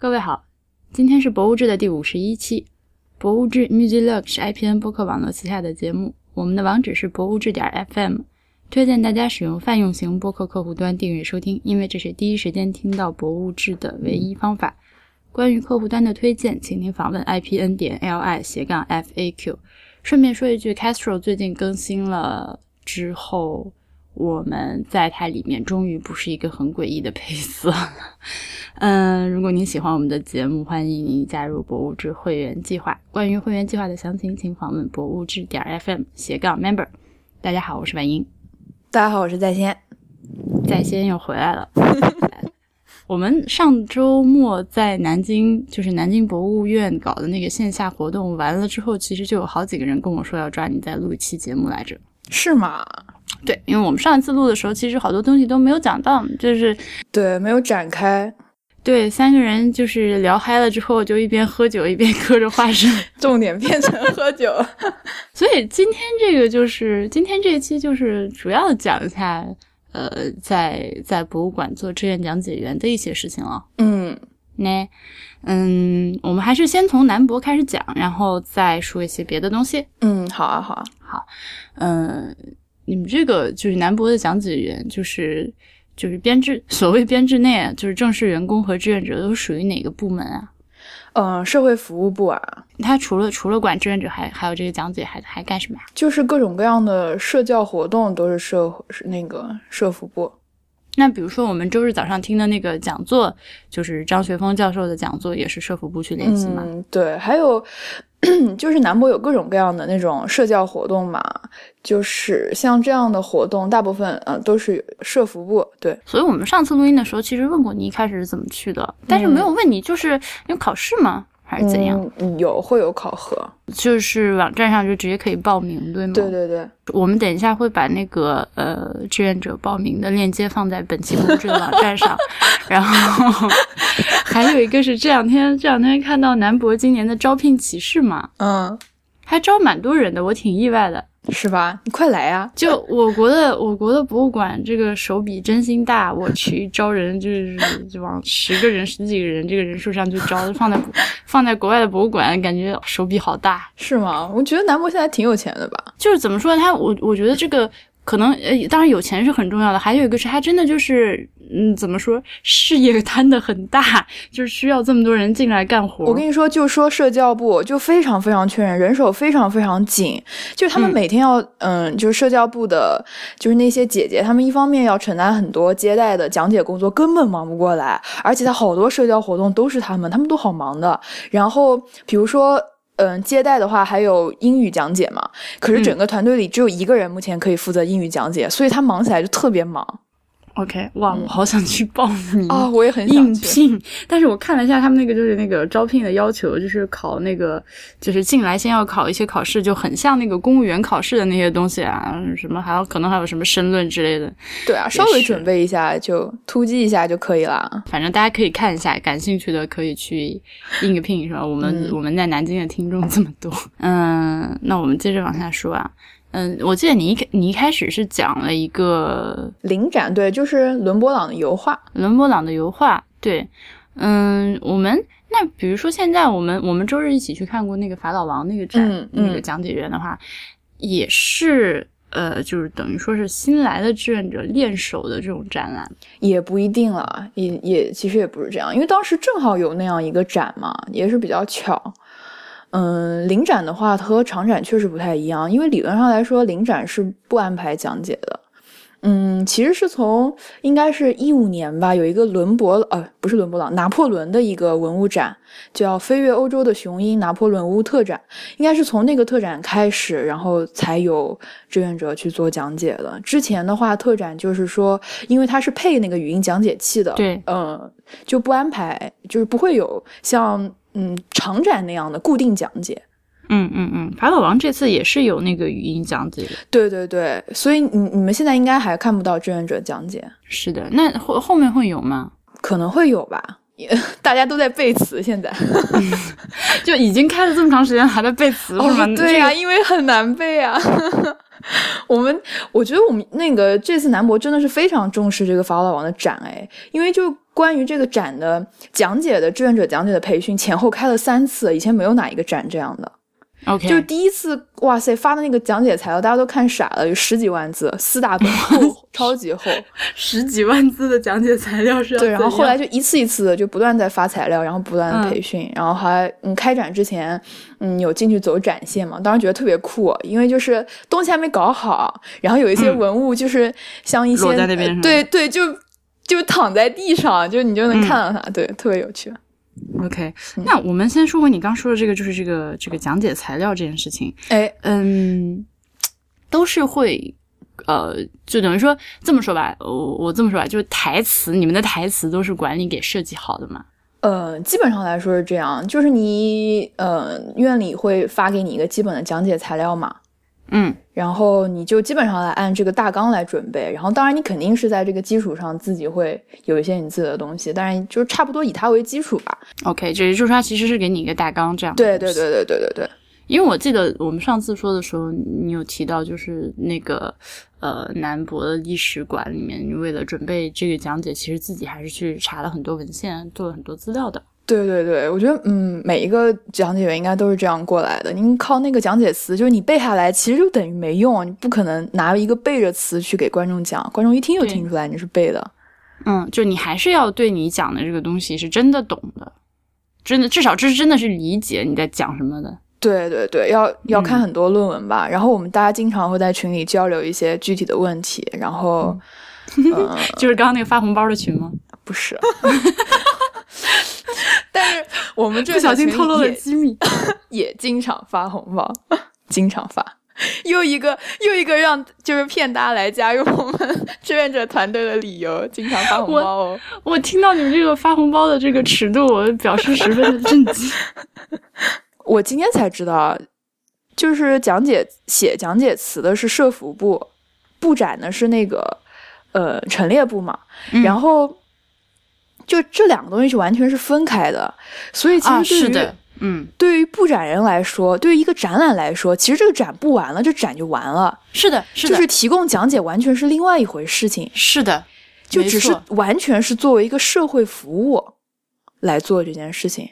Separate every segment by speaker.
Speaker 1: 各位好，今天是博物志的第五十一期。博物志 Music Log 是 IPN 播客网络旗下的节目，我们的网址是博物志点 FM，推荐大家使用泛用型播客客户端订阅收听，因为这是第一时间听到博物志的唯一方法。关于客户端的推荐，请您访问 IPN 点 LI 斜杠 FAQ。顺便说一句，Castro 最近更新了之后，我们在它里面终于不是一个很诡异的配色。嗯，如果您喜欢我们的节目，欢迎您加入博物志会员计划。关于会员计划的详情，请访问博物志点 FM 斜杠 Member。大家好，我是婉英。
Speaker 2: 大家好，我是在先。
Speaker 1: 在先又回来了。我们上周末在南京，就是南京博物院搞的那个线下活动完了之后，其实就有好几个人跟我说要抓你再录一期节目来着。
Speaker 2: 是吗？
Speaker 1: 对，因为我们上一次录的时候，其实好多东西都没有讲到，就是
Speaker 2: 对没有展开。
Speaker 1: 对，三个人就是聊嗨了之后，就一边喝酒一边嗑着花生，
Speaker 2: 重点变成喝酒。
Speaker 1: 所以今天这个就是今天这一期就是主要讲一下。呃，在在博物馆做志愿讲解员的一些事情了。
Speaker 2: 嗯，
Speaker 1: 那嗯，我们还是先从南博开始讲，然后再说一些别的东西。
Speaker 2: 嗯，好啊，好啊，
Speaker 1: 好。嗯，你们这个就是南博的讲解员，就是就是编制，所谓编制内，就是正式员工和志愿者都属于哪个部门啊？
Speaker 2: 呃，社会服务部啊，
Speaker 1: 他除了除了管志愿者，还还有这个讲解，还还干什么呀？
Speaker 2: 就是各种各样的社教活动都是社是那个社服部。
Speaker 1: 那比如说我们周日早上听的那个讲座，就是张学峰教授的讲座，也是社服部去联系吗？
Speaker 2: 嗯，对，还有。就是南博有各种各样的那种社交活动嘛，就是像这样的活动，大部分呃都是社服部对。
Speaker 1: 所以我们上次录音的时候，其实问过你一开始是怎么去的，但是没有问你就是因为考试吗？还是怎样？
Speaker 2: 有会有考核，
Speaker 1: 就是网站上就直接可以报名，对吗？
Speaker 2: 对对对，
Speaker 1: 我们等一下会把那个呃志愿者报名的链接放在本期录制的网站上，然后还有一个是这两天这两天看到南博今年的招聘启事嘛，
Speaker 2: 嗯，
Speaker 1: 还招蛮多人的，我挺意外的。
Speaker 2: 是吧？你快来呀！
Speaker 1: 就我国的我国的博物馆，这个手笔真心大。我去招人，就是就往十个人、十几个人这个人数上去招，放在放在国外的博物馆，感觉手笔好大，
Speaker 2: 是吗？我觉得南博现在挺有钱的吧？
Speaker 1: 就是怎么说，他我我觉得这个。可能呃，当然有钱是很重要的，还有一个是他真的就是，嗯，怎么说，事业摊的很大，就是需要这么多人进来干活。
Speaker 2: 我跟你说，就说社教部就非常非常缺人，人手非常非常紧，就是他们每天要，嗯，就是社教部的，就是那些姐姐，他们一方面要承担很多接待的讲解工作，根本忙不过来，而且他好多社交活动都是他们，他们都好忙的。然后比如说。嗯，接待的话还有英语讲解嘛？可是整个团队里只有一个人目前可以负责英语讲解，所以他忙起来就特别忙。
Speaker 1: OK，哇，我好想去报名
Speaker 2: 啊！我也很
Speaker 1: 想应聘，但是我看了一下他们那个就是那个招聘的要求，就是考那个就是进来先要考一些考试，就很像那个公务员考试的那些东西啊，什么还有可能还有什么申论之类的。
Speaker 2: 对啊，稍微准备一下就突击一下就可以了。
Speaker 1: 反正大家可以看一下，感兴趣的可以去应个聘，是吧？我们我们在南京的听众这么多，嗯，那我们接着往下说啊。嗯，我记得你一你一开始是讲了一个
Speaker 2: 灵展，对，就是伦勃朗的油画，
Speaker 1: 伦勃朗的油画，对，嗯，我们那比如说现在我们我们周日一起去看过那个法老王那个展，那个讲解员的话，也是呃，就是等于说是新来的志愿者练手的这种展览，
Speaker 2: 也不一定了，也也其实也不是这样，因为当时正好有那样一个展嘛，也是比较巧。嗯，临展的话和长展确实不太一样，因为理论上来说，临展是不安排讲解的。嗯，其实是从应该是一五年吧，有一个伦勃呃，不是伦勃朗，拿破仑的一个文物展，叫《飞越欧洲的雄鹰：拿破仑屋特展》，应该是从那个特展开始，然后才有志愿者去做讲解的。之前的话，特展就是说，因为它是配那个语音讲解器的，
Speaker 1: 对，
Speaker 2: 嗯，就不安排，就是不会有像。嗯，长展那样的固定讲解，
Speaker 1: 嗯嗯嗯，法老王这次也是有那个语音讲解的，
Speaker 2: 对对对，所以你你们现在应该还看不到志愿者讲解，
Speaker 1: 是的，那后后面会有吗？
Speaker 2: 可能会有吧，大家都在背词，现在
Speaker 1: 就已经开了这么长时间还在背词是吗？
Speaker 2: 对呀，因为很难背啊。我们我觉得我们那个这次南博真的是非常重视这个法老王的展，哎，因为就。关于这个展的讲解的志愿者讲解的培训前后开了三次，以前没有哪一个展这样的。
Speaker 1: OK，
Speaker 2: 就是第一次，哇塞，发的那个讲解材料，大家都看傻了，有十几万字，四大本 厚，超级厚。
Speaker 1: 十几万字的讲解材料是要
Speaker 2: 对，然后后来就一次一次的就不断在发材料，然后不断的
Speaker 1: 嗯
Speaker 2: 培训，然后还嗯开展之前嗯有进去走展线嘛，当时觉得特别酷，因为就是东西还没搞好，然后有一些
Speaker 1: 嗯
Speaker 2: 文物就是像一些、对对，就就躺在地上，就你就能
Speaker 1: 嗯
Speaker 2: 看到它，对，特别有趣。
Speaker 1: OK，那我们先说回你刚说的这个，就是这个这个讲解材料这件事情。
Speaker 2: 哎，
Speaker 1: 嗯，都是会，呃，就等于说这么说吧，我我这么说吧，就是台词，你们的台词都是管理给设计好的嘛？
Speaker 2: 呃，基本上来说是这样，就是你呃院里会发给你一个基本的讲解材料嘛，
Speaker 1: 嗯
Speaker 2: 然后你就基本上来按这个大纲来准备，然后当然你肯定是在这个基础上自己会有一些你自己的东西，但是就是差不多以它为基础吧。
Speaker 1: ，OK，就是说它其实是给你一个大纲这样
Speaker 2: 对对对对对对对，
Speaker 1: 因为我记得我们上次说的时候，你有提到就是那个呃南博的历史馆里面，你为了准备这个讲解，其实自己还是去查了很多文献，做了很多资料的。
Speaker 2: 对对对，我觉得嗯，每一个讲解员应该都是这样过来的。您靠那个讲解词，就是你背下来，其实就等于没用，你不可能拿一个背着词去给观众讲，观众一听就听出来你是背的。
Speaker 1: 嗯，就你还是要对你讲的这个东西是真的懂的，真的至少这是真的是理解你在讲什么的。
Speaker 2: 对对对，要要看
Speaker 1: 嗯
Speaker 2: 很多论文吧。然后我们大家经常会在群里交流一些具体的问题，然后，嗯，
Speaker 1: 就是刚刚那个发红包的群吗？
Speaker 2: 不是，但是我们这
Speaker 1: 不小心透露了
Speaker 2: 也
Speaker 1: 机密。
Speaker 2: 也经常发红包，经常发。又一个又一个让就是骗大家来加入我们志愿者团队的理由，经常发红包哦。
Speaker 1: 我听到你们这个发红包的这个尺度，我表示十分的震惊。
Speaker 2: 我今天才知道，就是讲解写讲解词的是社服部，布展呢是那个呃陈列部嘛，
Speaker 1: 嗯
Speaker 2: 然后就这两个东西是完全是分开的，所以其
Speaker 1: 啊，
Speaker 2: 实对于、
Speaker 1: 嗯，
Speaker 2: 对于布展人来说，对于一个展览来说，其实这个展布完了，这展就完了，
Speaker 1: 是的，是的，
Speaker 2: 就是提供讲解完全是另外一回事情，
Speaker 1: 是的，
Speaker 2: 就只是完全是作为一个社会服务来做这件事情，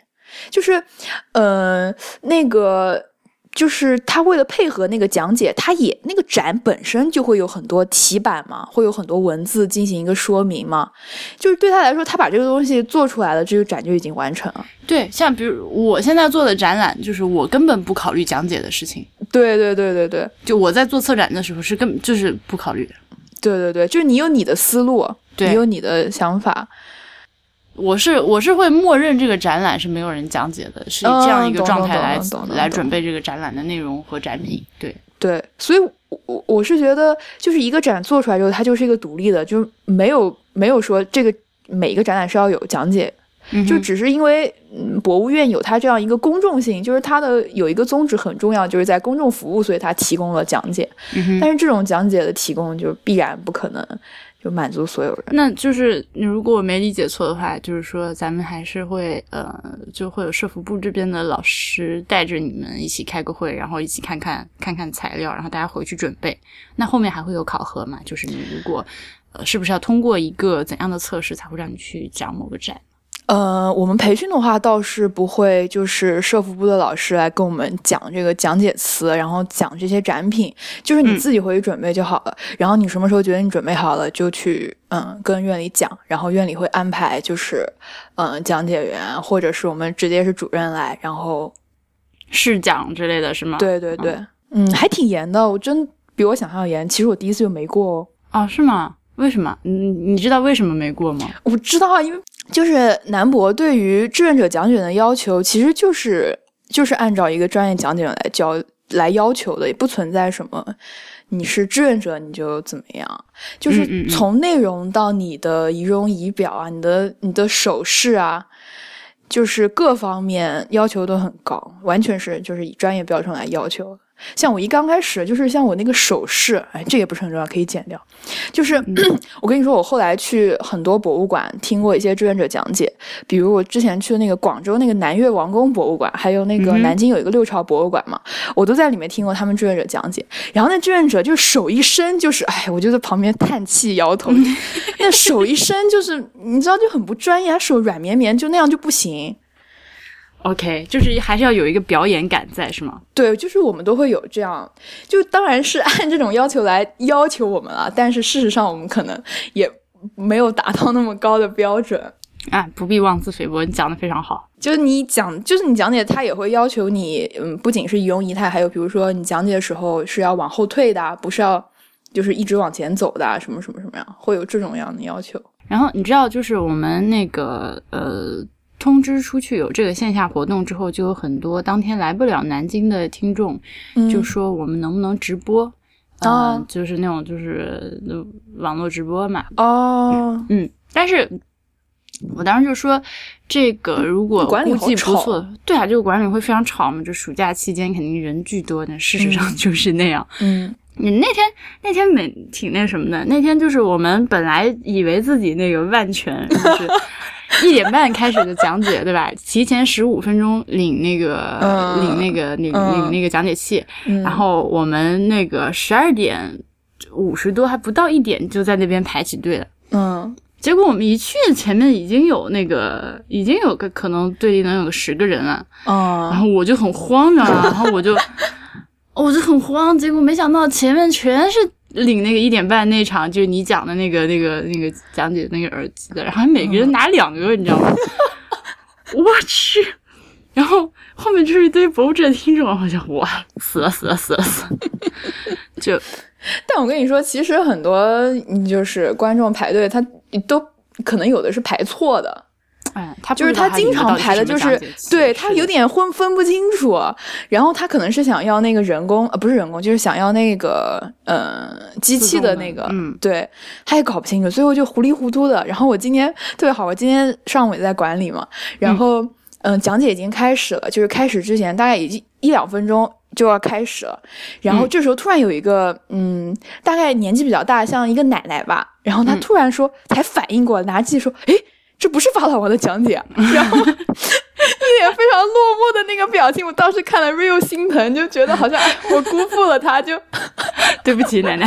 Speaker 2: 就是，呃，那个就是他为了配合那个讲解，他也那个展本身就会有很多题板嘛，会有很多文字进行一个说明嘛，就是对他来说，他把这个东西做出来了，这个展就已经完成了。
Speaker 1: 对，像比如我现在做的展览，就是我根本不考虑讲解的事情，
Speaker 2: 对对对对对
Speaker 1: 就我在做策展的时候是根本就是不考虑的。
Speaker 2: 对对对，就是你有你的思路，
Speaker 1: 对
Speaker 2: 你有你的想法，
Speaker 1: 我是我是会默认这个展览是没有人讲解的，是以这样一个状态来来准备这个展览的内容和展品。对，
Speaker 2: 对，所以我，我我是觉得，就是一个展做出来之后，它就是一个独立的，就是没有没有说这个每一个展览是要有讲解，
Speaker 1: 嗯
Speaker 2: 就只是因为嗯，博物院有它这样一个公众性，就是它的有一个宗旨很重要，就是在公众服务，所以它提供了讲解。
Speaker 1: 嗯
Speaker 2: 但是这种讲解的提供，就必然不可能就满足所有人。
Speaker 1: 那就是你如果我没理解错的话，就是说咱们还是会呃，就会有社服部这边的老师带着你们一起开个会，然后一起看看看看材料，然后大家回去准备。那后面还会有考核嘛？就是你如果呃，是不是要通过一个怎样的测试才会让你去讲某个展？
Speaker 2: 呃，我们培训的话倒是不会，就是社服部的老师来跟我们讲这个讲解词，然后讲这些展品，就是你
Speaker 1: 嗯
Speaker 2: 自己回去准备就好了。然后你什么时候觉得你准备好了，就去嗯跟院里讲，然后院里会安排就是嗯讲解员，或者是我们直接是主任来，然后
Speaker 1: 试讲之类的是吗？
Speaker 2: 对对对，嗯，还挺严的，我真比我想象的严。其实我第一次就没过哦。
Speaker 1: 哦，是吗？为什么？你你知道为什么没过吗？
Speaker 2: 我知道啊，因为就是南博对于志愿者讲解的要求，其实就是就是按照一个专业讲解人来教来要求的，也不存在什么你是志愿者你就怎么样，就是从内容到你的仪容仪表啊，你的你的手势啊。就是各方面要求都很高，完全是就是以专业标准来要求的。像我一刚开始就是像我那个手势，哎，这也不是很重要，可以剪掉。就是、我跟你说，我后来去很多博物馆听过一些志愿者讲解，比如我之前去的那个广州那个南越王宫博物馆，还有那个南京有一个六朝博物馆嘛，我都在里面听过他们志愿者讲解。然后那志愿者就手一伸，就是哎，我就在旁边叹气摇头，那手一伸就是你知道就很不专业，手软绵绵，就那样就不行。
Speaker 1: OK，就是还是要有一个表演感在，是吗？
Speaker 2: 对，就是我们都会有这样，就当然是按这种要求来要求我们了，但是事实上我们可能也没有达到那么高的标准。
Speaker 1: 啊，不必妄自菲薄，你讲的非常好。
Speaker 2: 就是你讲，就是你讲解，他也会要求你，嗯，不仅是仪容仪态，还有比如说你讲解的时候是要往后退的啊，不是要就是一直往前走的啊，什么什么什么样，会有这种样的要求。
Speaker 1: 然后你知道，就是我们那个呃通知出去有这个线下活动之后，就有很多当天来不了南京的听众，
Speaker 2: 嗯。
Speaker 1: 就说我们能不能直播？就是那种就是呃网络直播嘛，
Speaker 2: 哦，
Speaker 1: 嗯，但是我当时就说，这个如果
Speaker 2: 管理好
Speaker 1: 估计不
Speaker 2: 吵。
Speaker 1: 错，对啊，这个管理会非常吵嘛，就暑假期间肯定人巨多的，事实上就是那样。
Speaker 2: 嗯。
Speaker 1: 你那天那天没挺那什么的，那天就是我们本来以为自己那个万全，就是一点半开始的讲解，对吧？提前十五分钟领那个、
Speaker 2: 嗯
Speaker 1: 领那个领
Speaker 2: 嗯
Speaker 1: 领那个讲解器，
Speaker 2: 嗯，
Speaker 1: 然后我们那个十二点五十多还不到一点就在那边排起队了。
Speaker 2: 嗯
Speaker 1: 结果我们一去，前面已经有那个，已经有个可能队里能有个十个人了，然
Speaker 2: 嗯
Speaker 1: 后我就很慌张，然后我就 我就很慌，结果没想到前面全是领那个一点半那场，就是你讲的那个那个那个讲解那个耳机的，然后每个人拿两个，你知道吗？我去！然后后面就是一堆博物志的听众，好像哇死了死了死了死了，就
Speaker 2: 但我跟你说，其实很多嗯就是观众排队，他都可能有的是排错的，
Speaker 1: 哎，他
Speaker 2: 就是他经常排的就是对他有点混分不清楚，然后他可能是想要那个人工呃不是人工，就是想要那个呃机器的那个，
Speaker 1: 嗯
Speaker 2: 对，他也搞不清楚，最后就糊里糊涂的。然后我今天特别好，我今天上午也在管理嘛，然后嗯、讲解已经开始了，就是开始之前大概已经一两分钟。就要开始了，然后
Speaker 1: 嗯
Speaker 2: 这时候突然有一个嗯，大概年纪比较大，像一个奶奶吧，然后她
Speaker 1: 嗯
Speaker 2: 突然说，才反应过来，拿机器说，诶，这不是法老王的讲解啊，然后一脸非常落寞的那个表情，我当时看了 real 心疼，就觉得好像哎我辜负了他，就
Speaker 1: 对不起 奶奶。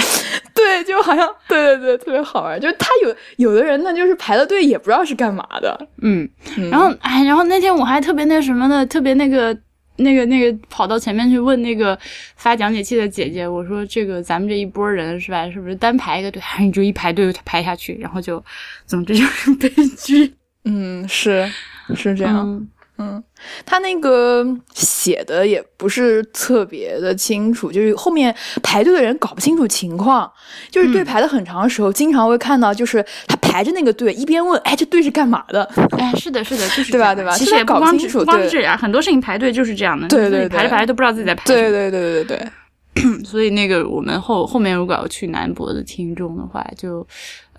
Speaker 2: 对，就好像对对对，特别好玩。就是他有有的人呢，就是排了队也不知道是干嘛的，
Speaker 1: 嗯，
Speaker 2: 嗯
Speaker 1: 然后哎，然后那天我还特别那什么的，特别那个那个那个跑到前面去问那个发讲解器的姐姐，我说这个咱们这一波人是吧，是不是单排一个队，你就一排队排下去，然后就，总之就是 悲剧。
Speaker 2: 嗯，是是这样。
Speaker 1: 嗯
Speaker 2: 嗯，他那个写的也不是特别的清楚，就是后面排队的人搞不清楚情况，就是队
Speaker 1: 嗯
Speaker 2: 排的很长的时候，经常会看到，就是他排着那个队，一边问，哎，这队是干嘛的？
Speaker 1: 哎，是的，是的，就是
Speaker 2: 对吧对吧
Speaker 1: 其实也不光
Speaker 2: 搞不清楚对
Speaker 1: 不光是这样，很多事情排队就是这样的，
Speaker 2: 对对
Speaker 1: 排着排着都不知道自己在排。
Speaker 2: 对对对对对对，
Speaker 1: 所以那个我们后后面如果要去南博的听众的话，就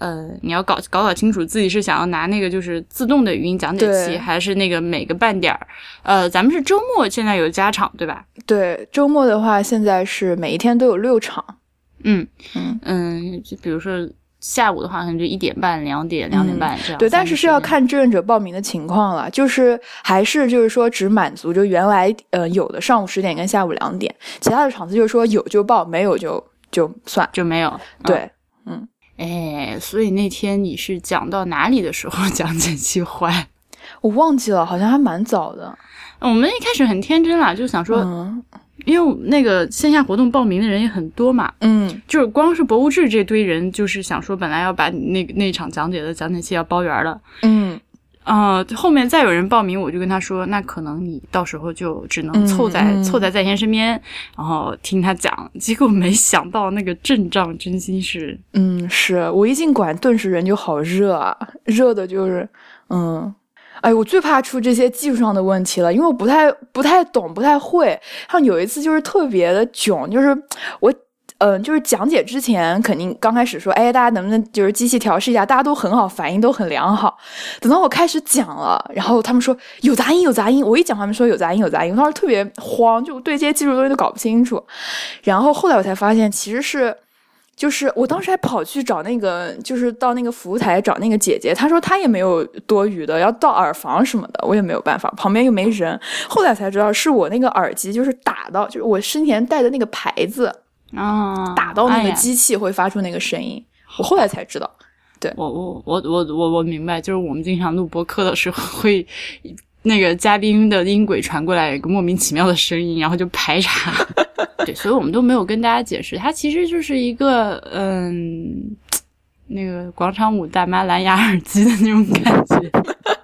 Speaker 1: 呃你要搞搞搞清楚自己是想要拿那个就是自动的语音讲解器，还是那个每个半点儿。呃，咱们是周末现在有加场对吧？
Speaker 2: 对，周末的话，现在是每一天都有六场。
Speaker 1: 嗯
Speaker 2: 嗯
Speaker 1: 嗯，就比如说下午的话，可能就一点半、两点、两点半这样。
Speaker 2: 对，但是是要看志愿者报名的情况了，就是还是就是说只满足就原来呃有的上午十点跟下午两点，其他的场次就是说有就报，没有就就算。
Speaker 1: 就没有。
Speaker 2: 对，
Speaker 1: 嗯，哎，所以那天你是讲到哪里的时候 讲解器坏？
Speaker 2: 我忘记了，好像还蛮早的。
Speaker 1: 我们一开始很天真啦，就想说，
Speaker 2: 嗯
Speaker 1: 因为那个线下活动报名的人也很多嘛，
Speaker 2: 嗯
Speaker 1: 就是光是博物志这堆人，就是想说本来要把那那场讲解的讲解器要包圆了，
Speaker 2: 嗯
Speaker 1: 呃，后面再有人报名，我就跟他说，那可能你到时候就只能凑在、凑在在先身边，然后听他讲。结果没想到那个阵仗真心是，
Speaker 2: 嗯，是我一进馆，顿时人就好热啊，热的就是嗯。哎，我最怕出这些技术上的问题了，因为我不太不太懂，不太会。像有一次就是特别的囧，就是我嗯、就是讲解之前肯定刚开始说，哎，大家能不能就是机器调试一下？大家都很好，反应都很良好。等到我开始讲了，然后他们说有杂音，有杂音。我一讲，他们说有杂音，有杂音。我当时特别慌，就对这些技术东西都搞不清楚。然后后来我才发现，其实是。就是我当时还跑去找那个，就是到那个服务台找那个姐姐，她说她也没有多余的，要到耳房什么的，我也没有办法，旁边又没人。后来才知道是我那个耳机就是打到，就是我身前带的那个牌子
Speaker 1: 啊，
Speaker 2: 打到那个机器会发出那个声音，我后来才知道。
Speaker 1: 对我我我我我我明白，就是我们经常录播客的时候 会。那个嘉宾的音轨传过来，有一个莫名其妙的声音，然后就排查。对，所以我们都没有跟大家解释，它其实就是一个嗯，那个广场舞大妈蓝牙耳机的那种感觉。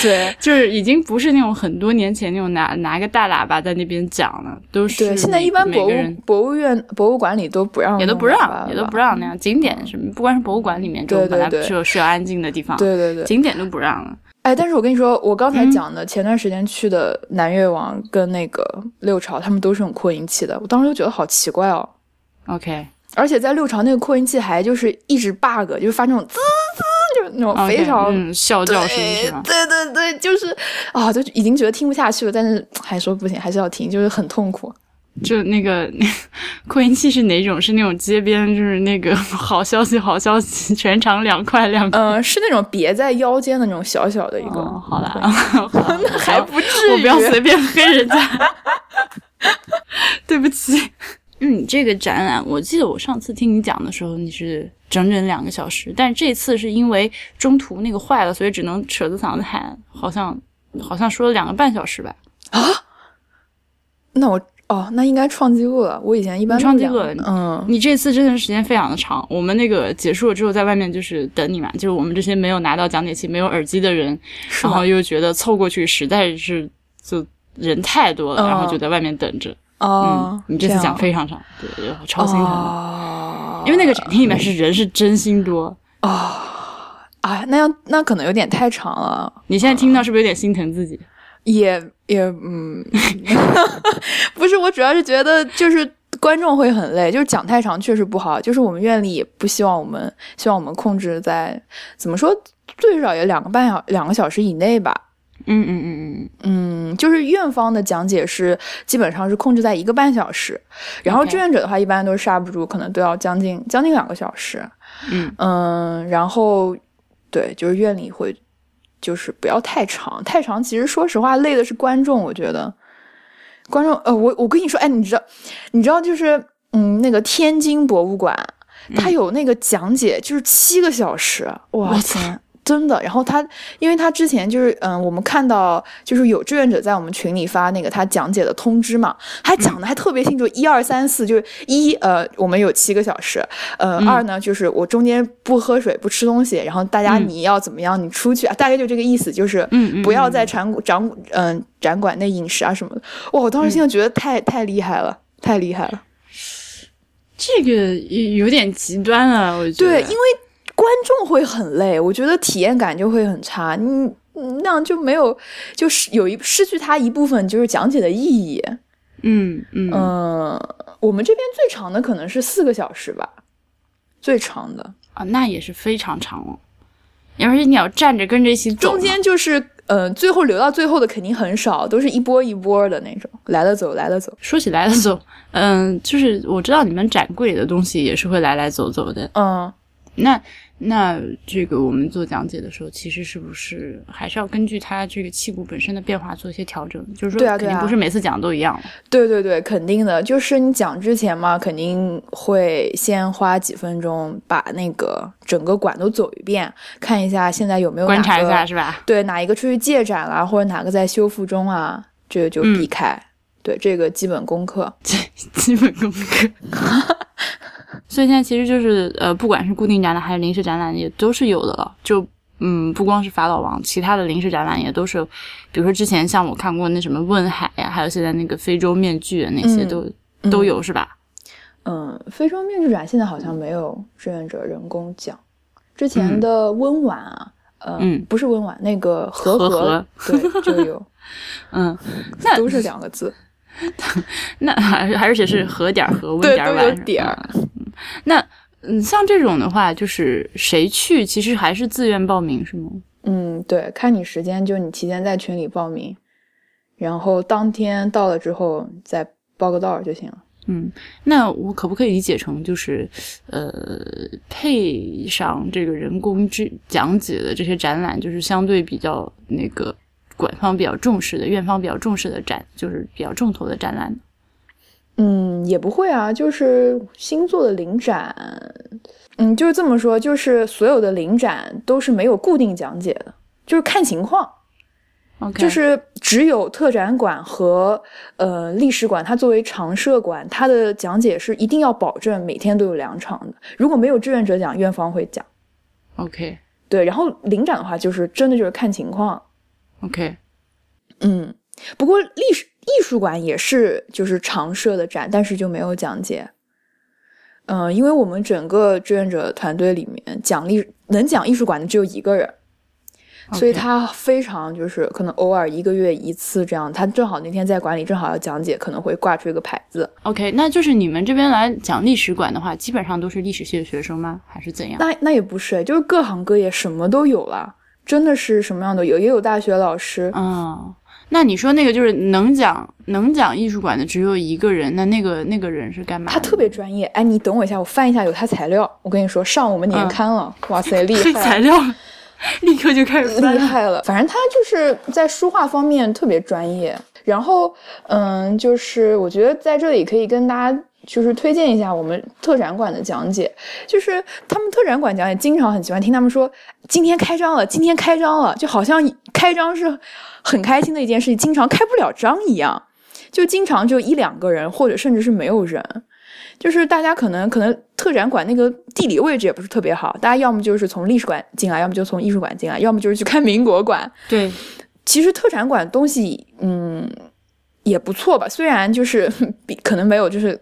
Speaker 2: 对
Speaker 1: 就是已经不是那种很多年前那种拿拿个大喇叭在那边讲了，都是
Speaker 2: 对，现在一般博物博物院、博物馆里都不让，
Speaker 1: 也都不让，也都不。让那样。景点什么，不光是博物馆里面这种本来
Speaker 2: 对对对
Speaker 1: 是有是有安静的地方，
Speaker 2: 对对对，
Speaker 1: 景点都不让了。
Speaker 2: 哎，但是我跟你说，我刚才
Speaker 1: 嗯
Speaker 2: 讲的，前段时间去的南越王跟那个六朝，他们都是用扩音器的，我当时就觉得好奇怪哦。
Speaker 1: OK，
Speaker 2: 而且在六朝那个扩音器还就是一直 bug，就是发那种滋滋，就是那种非常
Speaker 1: 嗯笑叫声是吗？
Speaker 2: 对对对，就是啊，就已经觉得听不下去了，但是还说不行，还是要听，就是很痛苦。
Speaker 1: 就那个 扩音器是哪种？是那种街边就是那个好消息好消息，全场两块两块。
Speaker 2: 嗯、是那种别在腰间的那种小小的一个，
Speaker 1: 哦，好啦，好啦
Speaker 2: 那还不至于。
Speaker 1: 我不要随便黑人家，对不起。嗯，这个展览，我记得我上次听你讲的时候，你是整整两个小时，但这次是因为中途那个坏了，所以只能扯着嗓子喊，好像好像说了两个半小时吧。
Speaker 2: 啊那我哦，那应该创纪录了。我以前一般
Speaker 1: 创纪录了
Speaker 2: 嗯，
Speaker 1: 你这次真的时间非常的长，我们那个结束了之后，在外面就是等你嘛，就是我们这些没有拿到讲解器、没有耳机的人，然后又觉得凑过去实在是就人太多了，
Speaker 2: 嗯
Speaker 1: 然后就在外面等着。
Speaker 2: 哦
Speaker 1: 嗯，，你这次讲非常长，对，超心疼的。
Speaker 2: 哦，
Speaker 1: 因为那个展厅里面是人是真心多，
Speaker 2: 哦。啊，那样那可能有点太长了，
Speaker 1: 你现在听到是不是有点心疼自己？
Speaker 2: 也也嗯，不是，我主要是觉得就是观众会很累，就是讲太长确实不好，就是我们院里也不希望我们希望我们控制在怎么说最少也两个半小两个小时以内吧。
Speaker 1: 嗯嗯嗯嗯。
Speaker 2: 嗯，就是院方的讲解是基本上是控制在一个半小时，然后志愿者的话一般都是刹不住，可能都要将近将近两个小时。
Speaker 1: 嗯。
Speaker 2: 嗯，然后对，就是院里会就是不要太长，太长其实说实话累的是观众，我觉得。观众呃，我我跟你说，哎，你知道你知道就是嗯，那个天津博物馆，它有那个讲解就是七个小时，哇
Speaker 1: 我
Speaker 2: 天！真的，然后他，因为他之前就是，嗯，我们看到就是有志愿者在我们群里发那个他讲解的通知嘛，还讲的还特别清楚，一二三四，就是一，呃，我们有七个小时，呃，
Speaker 1: 嗯
Speaker 2: 二呢就是我中间不喝水不吃东西，然后大家
Speaker 1: 嗯
Speaker 2: 你要怎么样，你出去啊，大概就这个意思，就是
Speaker 1: 嗯嗯
Speaker 2: 不要在展展嗯、展馆内饮食啊什么的。哇，我当时现在觉得太、太厉害了，太厉害了。
Speaker 1: 这个有有点极端了，我觉得。
Speaker 2: 对，因为观众会很累，我觉得体验感就会很差。你嗯那样就没有，就是有一失去它一部分就是讲解的意义。
Speaker 1: 嗯嗯
Speaker 2: 呃，我们这边最长的可能是四个小时吧，最长的。
Speaker 1: 啊，那也是非常长了。而且你要站着跟着一起走，
Speaker 2: 中间就是呃，最后留到最后的肯定很少，都是一波一波的那种，来了走，来了走。
Speaker 1: 说起来的走，嗯，就是我知道你们展柜里的东西也是会来来走走的。
Speaker 2: 嗯，
Speaker 1: 那那这个我们做讲解的时候，其实是不是还是要根据它这个气骨本身的变化做一些调整？就是说，肯定不是每次讲都一样。
Speaker 2: 对对对，肯定的。就是你讲之前嘛，肯定会先花几分钟把那个整个馆都走一遍，看一下现在有没有
Speaker 1: 观察一下是吧？
Speaker 2: 对哪一个出去借展啦，或者哪个在修复中啊，这个就
Speaker 1: 嗯
Speaker 2: 避开。对这个基本功课，
Speaker 1: 基本功课。所以现在其实就是呃，不管是固定展览还是临时展览，也都是有的了。就嗯，不光是法老王，其他的临时展览也都是，比如说之前像我看过那什么问海呀、还有现在那个非洲面具的那些
Speaker 2: 嗯
Speaker 1: 都、都有是吧？
Speaker 2: 嗯，非洲面具展现在好像没有志愿者人工讲，之前
Speaker 1: 嗯
Speaker 2: 的温婉啊，呃，
Speaker 1: 嗯
Speaker 2: 不是温婉，那个和
Speaker 1: 和和
Speaker 2: 对就有，
Speaker 1: 嗯，那
Speaker 2: 都是两个字。
Speaker 1: 那还而且是和点儿和 温点儿晚
Speaker 2: 有点儿。
Speaker 1: 嗯那嗯，像这种的话，就是谁去，其实还是自愿报名是吗？
Speaker 2: 嗯，对，看你时间，就你提前在群里报名，然后当天到了之后再报个到就行了。
Speaker 1: 嗯，那我可不可以理解成就是，呃，配上这个人工智讲解的这些展览，就是相对比较那个馆方比较重视的、院方比较重视的展，就是比较重头的展览。
Speaker 2: 嗯，也不会啊，就是星座的临展，嗯，就是这么说，就是所有的临展都是没有固定讲解的，就是看情况。
Speaker 1: OK，
Speaker 2: 就是只有特展馆和呃历史馆，它作为常设馆，它的讲解是一定要保证每天都有两场的。如果没有志愿者讲，院方会讲。
Speaker 1: OK
Speaker 2: 对，然后临展的话，就是真的就是看情况。
Speaker 1: OK，
Speaker 2: 嗯，不过历史艺术馆也是就是常设的展，但是就没有讲解。嗯、因为我们整个志愿者团队里面讲历能讲艺术馆的只有一个人，所以他非常就是可能偶尔一个月一次这样，他正好那天在馆里正好要讲解，可能会挂出一个牌子。
Speaker 1: OK，那就是你们这边来讲历史馆的话，基本上都是历史系的学生吗？还是怎样？
Speaker 2: 那那也不是，就是各行各业什么都有了，真的是什么样都有，也有大学老师。
Speaker 1: 哦，那你说那个就是能讲能讲艺术馆的只有一个人，那那个那个人是干嘛？
Speaker 2: 他特别专业，哎，你等我一下，我翻一下有他材料。我跟你说，上我们年刊了，哇塞，厉害！
Speaker 1: 材料，立刻就开始翻
Speaker 2: 厉害了。反正他就是在书画方面特别专业。然后，嗯，就是我觉得在这里可以跟大家就是推荐一下我们特展馆的讲解，就是他们特展馆讲解经常很喜欢听他们说今天开张了，今天开张了，就好像开张是很开心的一件事情，经常开不了张一样，就经常就一两个人，或者甚至是没有人。就是大家可能可能特展馆那个地理位置也不是特别好，大家要么就是从历史馆进来，要么就从艺术馆进来，要么就是去看民国馆。
Speaker 1: 对，
Speaker 2: 其实特展馆东西，嗯，也不错吧，虽然就是 比可能没有就是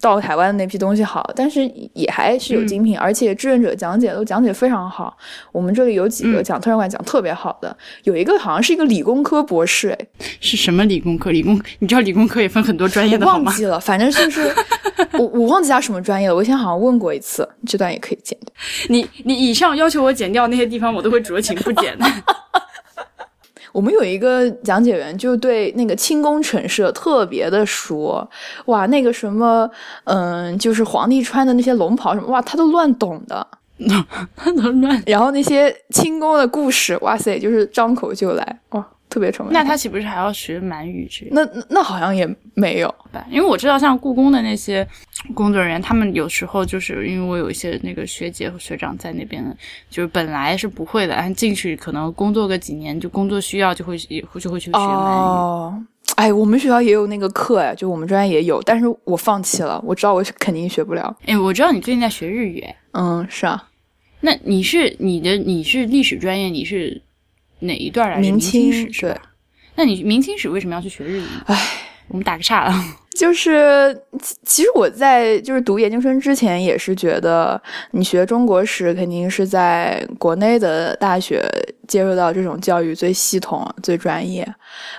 Speaker 2: 到台湾的那批东西好，但是也还是有精品，而且志愿者讲解都讲解非常好。我们这里有几个
Speaker 1: 嗯
Speaker 2: 讲特展馆讲特别好的，有一个好像是一个理工科博士，哎，
Speaker 1: 是什么理工科？理工，你知道理工科也分很多专业的吗？
Speaker 2: 忘记了，反正就是 我我忘记他什么专业了，我以前好像问过一次，这段也可以剪掉。
Speaker 1: 你你以上要求我剪掉那些地方，我都会酌情不剪的。
Speaker 2: 我们有一个讲解员，就对那个清宫陈设特别的熟，哇，那个什么，嗯，就是皇帝穿的那些龙袍什么，哇，他都乱懂的。
Speaker 1: 他能乱。
Speaker 2: 然后那些清宫的故事，哇塞，就是张口就来，哇，特别崇拜。
Speaker 1: 那他岂不是还要学满语之类的
Speaker 2: 那那那好像也没有，
Speaker 1: 吧？因为我知道，像故宫的那些工作人员，他们有时候就是因为我有一些那个学姐和学长在那边，就是本来是不会的，然后进去可能工作个几年，就工作需要就会也会就会去学满语。
Speaker 2: 哦。哎，我们学校也有那个课呀，就我们专业也有，但是我放弃了，我知道我肯定学不了。
Speaker 1: 哎，我知道你最近在学日语，哎，
Speaker 2: 嗯，是啊，
Speaker 1: 那你是你的你是历史专业，你是哪一段来着？明
Speaker 2: 清
Speaker 1: 史是吧
Speaker 2: 对？
Speaker 1: 那你明清史为什么要去学日语？
Speaker 2: 唉，
Speaker 1: 我们打个岔啊。
Speaker 2: 就是其其实我在就是读研究生之前也是觉得，你学中国史肯定是在国内的大学接受到这种教育最系统、最专业。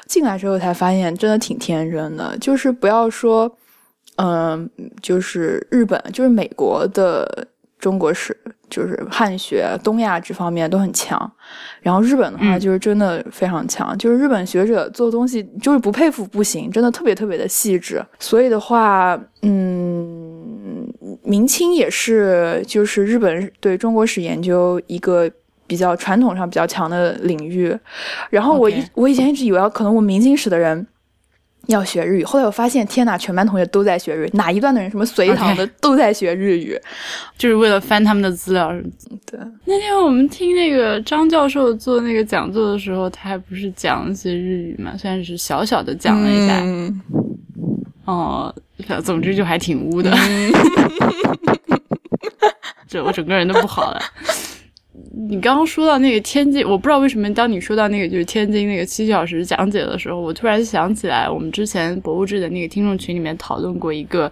Speaker 2: 进来之后才发现，真的挺天真的。就是不要说，嗯、就是日本，就是美国的中国史，就是汉学、东亚这方面都很强。然后日本的话，
Speaker 1: 嗯
Speaker 2: 就是真的非常强，就是日本学者做东西就是不佩服不行，真的特别特别的细致。所以的话，嗯，明清也是就是日本对中国史研究一个。比较传统上比较强的领域，然后我一
Speaker 1: OK
Speaker 2: 我以前一直以为可能我明清史的人要学日语，后来我发现天呐，全班同学都在学日语，哪一段的人什么隋唐的 都在学日语。
Speaker 1: 就是为了翻他们的资料。
Speaker 2: 对，
Speaker 1: 那天我们听那个张教授做那个讲座的时候，他还不是讲一些日语嘛，虽然只是小小的讲了一下，
Speaker 2: 嗯。
Speaker 1: 哦，总之就还挺污的，这我整个人都不好了。你刚刚说到那个天津，我不知道为什么，当你说到那个就是天津那个七小时讲解的时候，我突然想起来，我们之前博物志的那个听众群里面讨论过一个，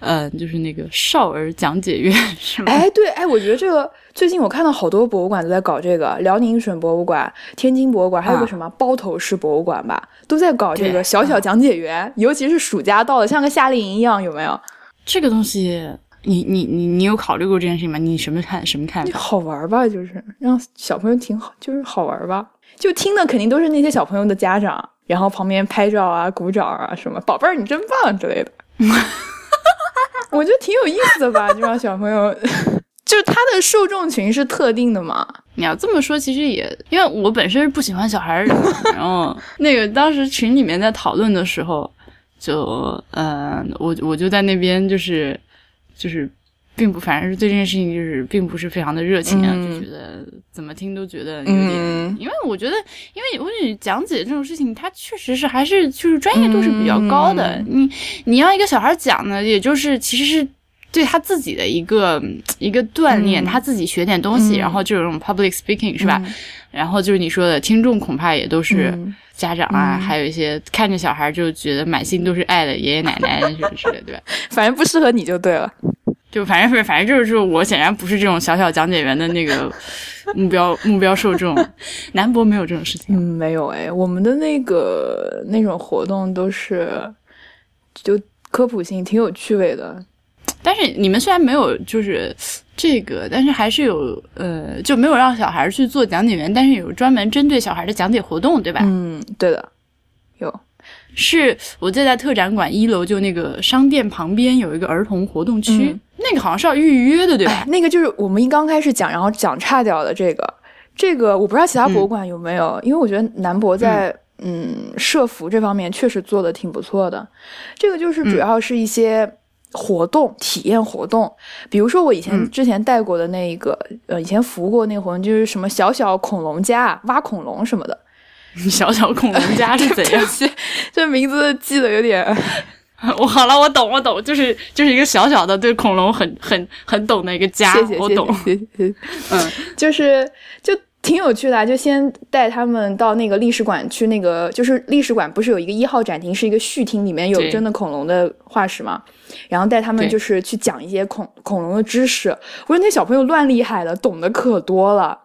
Speaker 1: 呃，就是那个少儿讲解院，是吗？
Speaker 2: 哎，对，哎，我觉得这个最近我看到好多博物馆都在搞这个，辽宁省博物馆、天津博物馆，还有个什么包头市博物馆吧，都在搞这个小小讲解员，尤其是暑假到了，像个夏令营一样，有没有？
Speaker 1: 这个东西。你你你你有考虑过这件事情吗？你什么看什么看法？
Speaker 2: 好玩吧，就是让小朋友挺好，就是好玩吧。就听的肯定都是那些小朋友的家长，然后旁边拍照啊、鼓掌啊什么，宝贝儿你真棒之类的。我觉得挺有意思的吧，就让小朋友，就是他的受众群是特定的嘛。
Speaker 1: 你要这么说，其实也因为我本身是不喜欢小孩儿的，然后 那个当时群里面在讨论的时候，就嗯，我我就在那边就是。就是，并不，反正是对这件事情就是并不是非常的热情啊，就觉得怎么听都觉得有点，因为我觉得，因为我觉得讲解这种事情，它确实是还是就是专业度是比较高的。你你要一个小孩讲呢，也就是其实是对他自己的一个一个锻炼，他自己学点东西，然后就有这种 public speaking 是吧？然后就是你说的听众恐怕也都是家长啊，还有一些看着小孩就觉得满心都是爱的爷爷奶奶什么之类的，对吧？
Speaker 2: 反正不适合你就对了。
Speaker 1: 就反正是反正就是我显然不是这种小小讲解员的那个目标目标受众，南博没有这种事情，
Speaker 2: 嗯，没有哎，我们的那个那种活动都是就科普性挺有趣味的，
Speaker 1: 但是你们虽然没有就是这个，但是还是有呃就没有让小孩去做讲解员，但是有专门针对小孩的讲解活动，对吧？
Speaker 2: 嗯，对的，有。
Speaker 1: 是我在在特展馆一楼，就那个商店旁边有一个儿童活动区，那个好像是要预约的，对吧？
Speaker 2: 那个就是我们一刚开始讲，然后讲差掉的这个，这个我不知道其他博物馆有没有，因为我觉得南博在嗯设服这方面确实做的挺不错的。这个就是主要是一些活动体验活动，比如说我以前之前带过的那个，呃，以前服务过那个活动，就是什么小小恐龙家挖恐龙什么的。
Speaker 1: 小小恐龙家 是怎样？
Speaker 2: 这名字记得有点……
Speaker 1: 我好了，我懂，我懂，就是就是一个小小的对恐龙很很很懂的一个家。
Speaker 2: 谢谢，
Speaker 1: 我懂。
Speaker 2: 嗯，就是就挺有趣的，就先带他们到那个历史馆去，那个就是历史馆不是有一个一号展厅，是一个序厅，里面有真的恐龙的化石嘛？然后带他们就是去讲一些恐恐龙的知识。我说那小朋友乱厉害的，懂得可多了。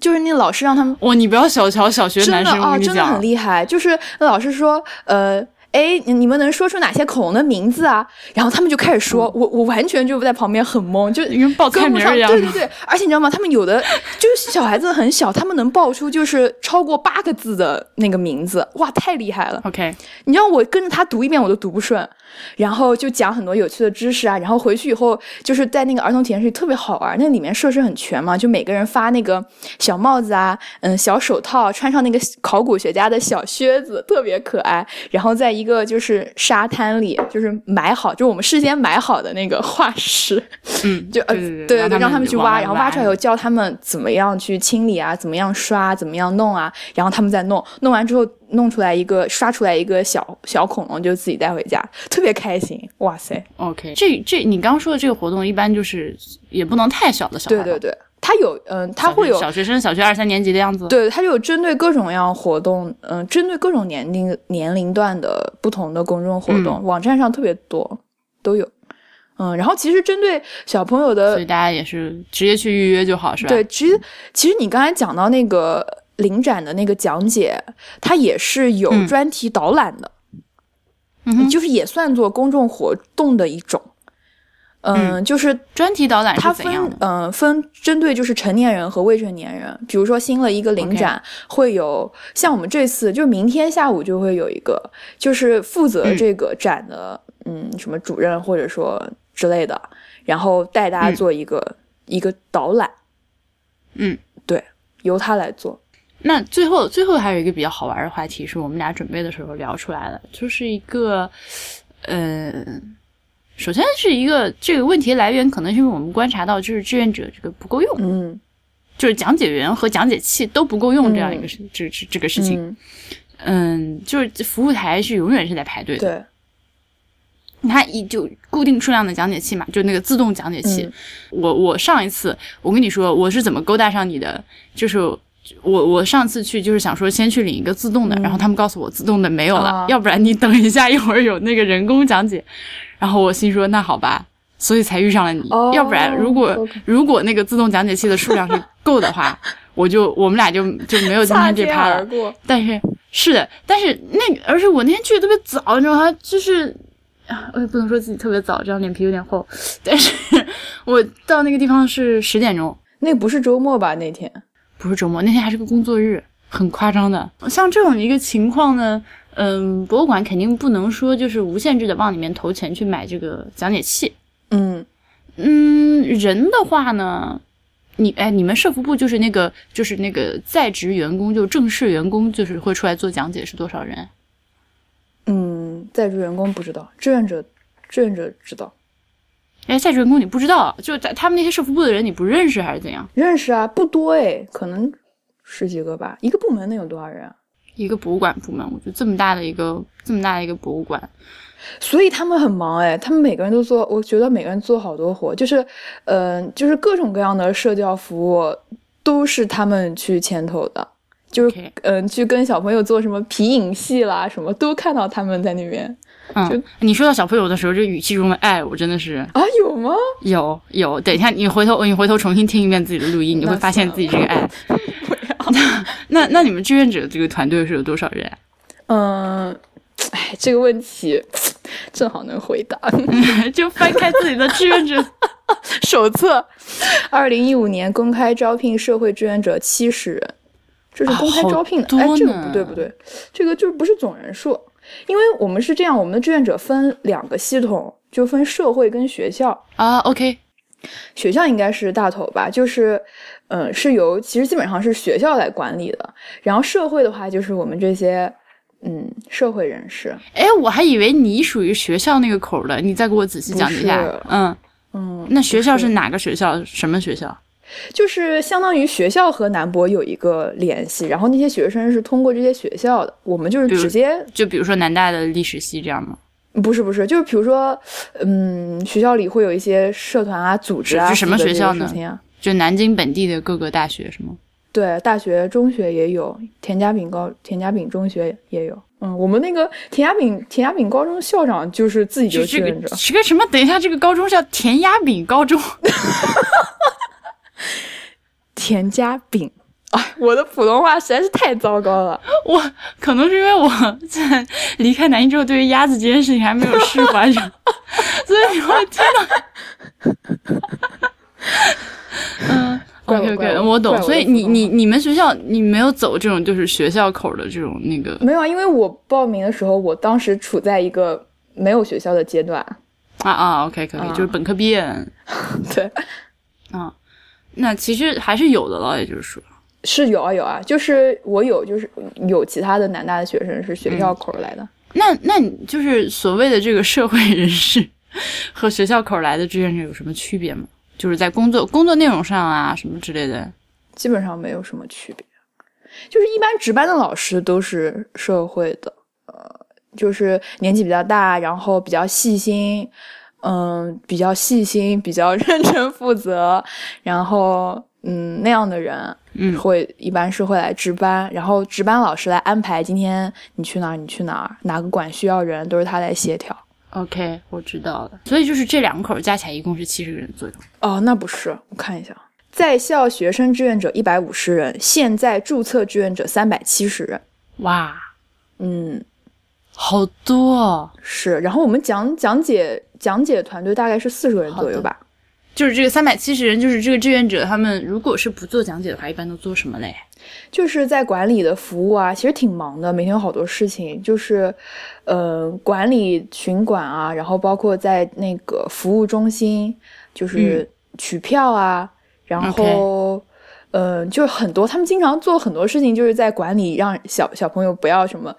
Speaker 2: 就是那老师让他们，
Speaker 1: 哇！你不要小瞧小学男生，
Speaker 2: 啊，真的很厉害。就是那老师说，呃。哎，你们能说出哪些恐龙的名字啊？然后他们就开始说，我我完全就在旁边很懵，就
Speaker 1: 跟报菜名一样。
Speaker 2: 对对对，而且你知道吗？他们有的就是小孩子很小，他们能报出就是超过八个字的那个名字，哇，太厉害了。
Speaker 1: OK，
Speaker 2: 你让我跟着他读一遍我都读不顺，然后就讲很多有趣的知识啊。然后回去以后就是在那个儿童体验室特别好玩，那里面设施很全嘛，就每个人发那个小帽子啊，嗯，小手套，穿上那个考古学家的小靴子，特别可爱。然后在一一个就是沙滩里，就是埋好，就是我们事先埋好的那个化石，
Speaker 1: 嗯，
Speaker 2: 就呃，
Speaker 1: 对
Speaker 2: 对对，让
Speaker 1: 他
Speaker 2: 们去挖，然后挖出来以后教他们怎么样去清理啊，怎么样刷，怎么样弄啊，然后他们再弄，弄完之后弄出来一个刷出来一个小小恐龙，就自己带回家，特别开心，哇塞
Speaker 1: ！OK，这这你刚刚说的这个活动，一般就是也不能太小的小
Speaker 2: 孩，对对对。他有，嗯，他会有
Speaker 1: 小学生，小学二三年级的样子。
Speaker 2: 对，他就有针对各种各样活动，嗯，针对各种年龄年龄段的不同的公众活动，网站上特别多，都有。嗯，然后其实针对小朋友的，
Speaker 1: 所以大家也是直接去预约就好，是吧？
Speaker 2: 对，其实其实你刚才讲到那个临展的那个讲解，它也是有专题导览的，
Speaker 1: 嗯，
Speaker 2: 就是也算作公众活动的一种。嗯，就是
Speaker 1: 专题导览，
Speaker 2: 它分嗯分针对就是成年人和未成年人。比如说新了一个领展，会有像我们这次，就明天下午就会有一个，就是负责这个展的，嗯，什么主任或者说之类的，然后带大家做一个一个导览。
Speaker 1: 嗯，
Speaker 2: 对，由他来做。
Speaker 1: 那最后最后还有一个比较好玩的话题，是我们俩准备的时候聊出来的，就是一个，嗯。首先是一个这个问题来源，可能是因为我们观察到，就是志愿者这个不够用，
Speaker 2: 嗯，
Speaker 1: 就是讲解员和讲解器都不够用这样一个事，这这这个事情，嗯，就是服务台是永远是在排队的，
Speaker 2: 对，
Speaker 1: 它一就固定数量的讲解器嘛，就那个自动讲解器。
Speaker 2: 嗯
Speaker 1: 我我上一次我跟你说我是怎么勾搭上你的，就是我我上次去就是想说先去领一个自动的，然后他们告诉我自动的没有了，
Speaker 2: 啊
Speaker 1: 要不然你等一下一会儿有那个人工讲解。然后我心说那好吧，所以才遇上了你，
Speaker 2: 哦
Speaker 1: 要不然如果如果那个自动讲解器的数量是够的话，我就我们俩就就没有今天这
Speaker 2: 肩
Speaker 1: 趴了。
Speaker 2: 而过。
Speaker 1: 但是是的，但是那个，而且我那天去的特别早，你知道吗？就是，啊我也不能说自己特别早，这样脸皮有点厚。但是 我到那个地方是十点钟，
Speaker 2: 那不是周末吧？那天
Speaker 1: 不是周末，那天还是个工作日，很夸张的。像这种一个情况呢，嗯，博物馆肯定不能说就是无限制的往里面投钱去买这个讲解器。
Speaker 2: 嗯，
Speaker 1: 嗯，人的话呢，你哎，你们社服部就是那个就是那个在职员工，就正式员工，就是会出来做讲解是多少人？
Speaker 2: 嗯，在职员工不知道，志愿者志愿者知道，
Speaker 1: 哎，在职员工你不知道，就在他们那些社服部的人你不认识还是怎样？
Speaker 2: 认识啊，不多哎，可能十几个吧。一个部门能有多少人啊？
Speaker 1: 一个博物馆部门，我觉得这么大的一个这么大的一个博物馆，
Speaker 2: 所以他们很忙哎，他们每个人都做，我觉得每个人做好多活，就是，嗯、就是各种各样的社交服务都是他们去牵头的，就是嗯、去跟小朋友做什么皮影戏啦，什么都看到他们在那边
Speaker 1: 嗯，你说到小朋友的时候，这语气中的爱，我真的是
Speaker 2: 啊，有吗？
Speaker 1: 有有。等一下，你回头你回头重新听一遍自己的录音，你会发现自己这个爱。那那那你们志愿者这个团队是有多少人啊？
Speaker 2: 嗯，哎，这个问题正好能回答。
Speaker 1: 就翻开自己的志愿者
Speaker 2: 手册，二零一五年公开招聘社会志愿者七十人，这是公开招聘的。
Speaker 1: 啊
Speaker 2: 哎，这个不对不对，这个就是不是总人数，因为我们是这样，我们的志愿者分两个系统，就分社会跟学校。
Speaker 1: 啊，OK，
Speaker 2: 学校应该是大头吧，就是，嗯，是由其实基本上是学校来管理的，然后社会的话就是我们这些，嗯，社会人士。
Speaker 1: 哎，我还以为你属于学校那个口的，你再给我仔细讲一下
Speaker 2: 是。
Speaker 1: 嗯，
Speaker 2: 嗯，
Speaker 1: 那学校是哪个学校？什么学校？
Speaker 2: 就是相当于学校和南博有一个联系，然后那些学生是通过这些学校的，我们就是直接
Speaker 1: 就比如说南大的历史系这样吗？
Speaker 2: 不是不是，就是比如说，嗯，学校里会有一些社团啊、组织啊，
Speaker 1: 是是什么学校呢？就南京本地的各个大学是吗？
Speaker 2: 对，大学、中学也有，田家炳高、田家炳中学也有。嗯，我们那个田家炳田家炳高中校长就是自己就
Speaker 1: 这这个
Speaker 2: 志愿者，
Speaker 1: 这个什么？等一下，这个高中叫田家炳高中。
Speaker 2: 田家炳。哎，我的普通话实在是太糟糕了。
Speaker 1: 我可能是因为我在离开南京之后，对于鸭子这件事情还没有释怀着，所以你会听到。嗯，OK OK，
Speaker 2: 我
Speaker 1: 我懂。
Speaker 2: 我
Speaker 1: 所以你你你们学校你没有走这种就是学校口的这种那个
Speaker 2: 没有啊，因为我报名的时候，我当时处在一个没有学校的阶段。
Speaker 1: 啊啊，OK 可以，
Speaker 2: 啊
Speaker 1: 就是本科毕业
Speaker 2: 对，
Speaker 1: 啊。那其实还是有的了，也就是说，
Speaker 2: 是有啊有啊，就是我有就是有其他的南大的学生是学校口来的。
Speaker 1: 那那你就是所谓的这个社会人士和学校口来的志愿者有什么区别吗？就是在工作工作内容上啊什么之类的。
Speaker 2: 基本上没有什么区别。就是一般值班的老师都是社会的，呃，就是年纪比较大，然后比较细心，嗯，比较细心，比较 认真负责，然后嗯那样的人
Speaker 1: 嗯
Speaker 2: 会一般是会来值班，然后值班老师来安排今天你去哪儿，你去哪儿，哪个馆需要人，都是他来协调。
Speaker 1: OK，我知道了。所以就是这两口加起来一共是七十个人左右。
Speaker 2: 哦，那不是，我看一下，在校学生志愿者一百五十人，现在注册志愿者三百七十人。
Speaker 1: 哇，
Speaker 2: 嗯，
Speaker 1: 好多、哦！
Speaker 2: 是。然后我们讲讲解讲解团队大概是四十个人左右吧。
Speaker 1: 就是这个三百七十人，就是这个志愿者，他们如果是不做讲解的话，一般都做什么嘞？
Speaker 2: 就是在管理的服务啊，其实挺忙的，每天有好多事情，就是，呃，管理巡管啊，然后包括在那个服务中心，就是取票啊，然后，呃，就是很多，他们经常做很多事情，就是在管理，让小小朋友不要什么，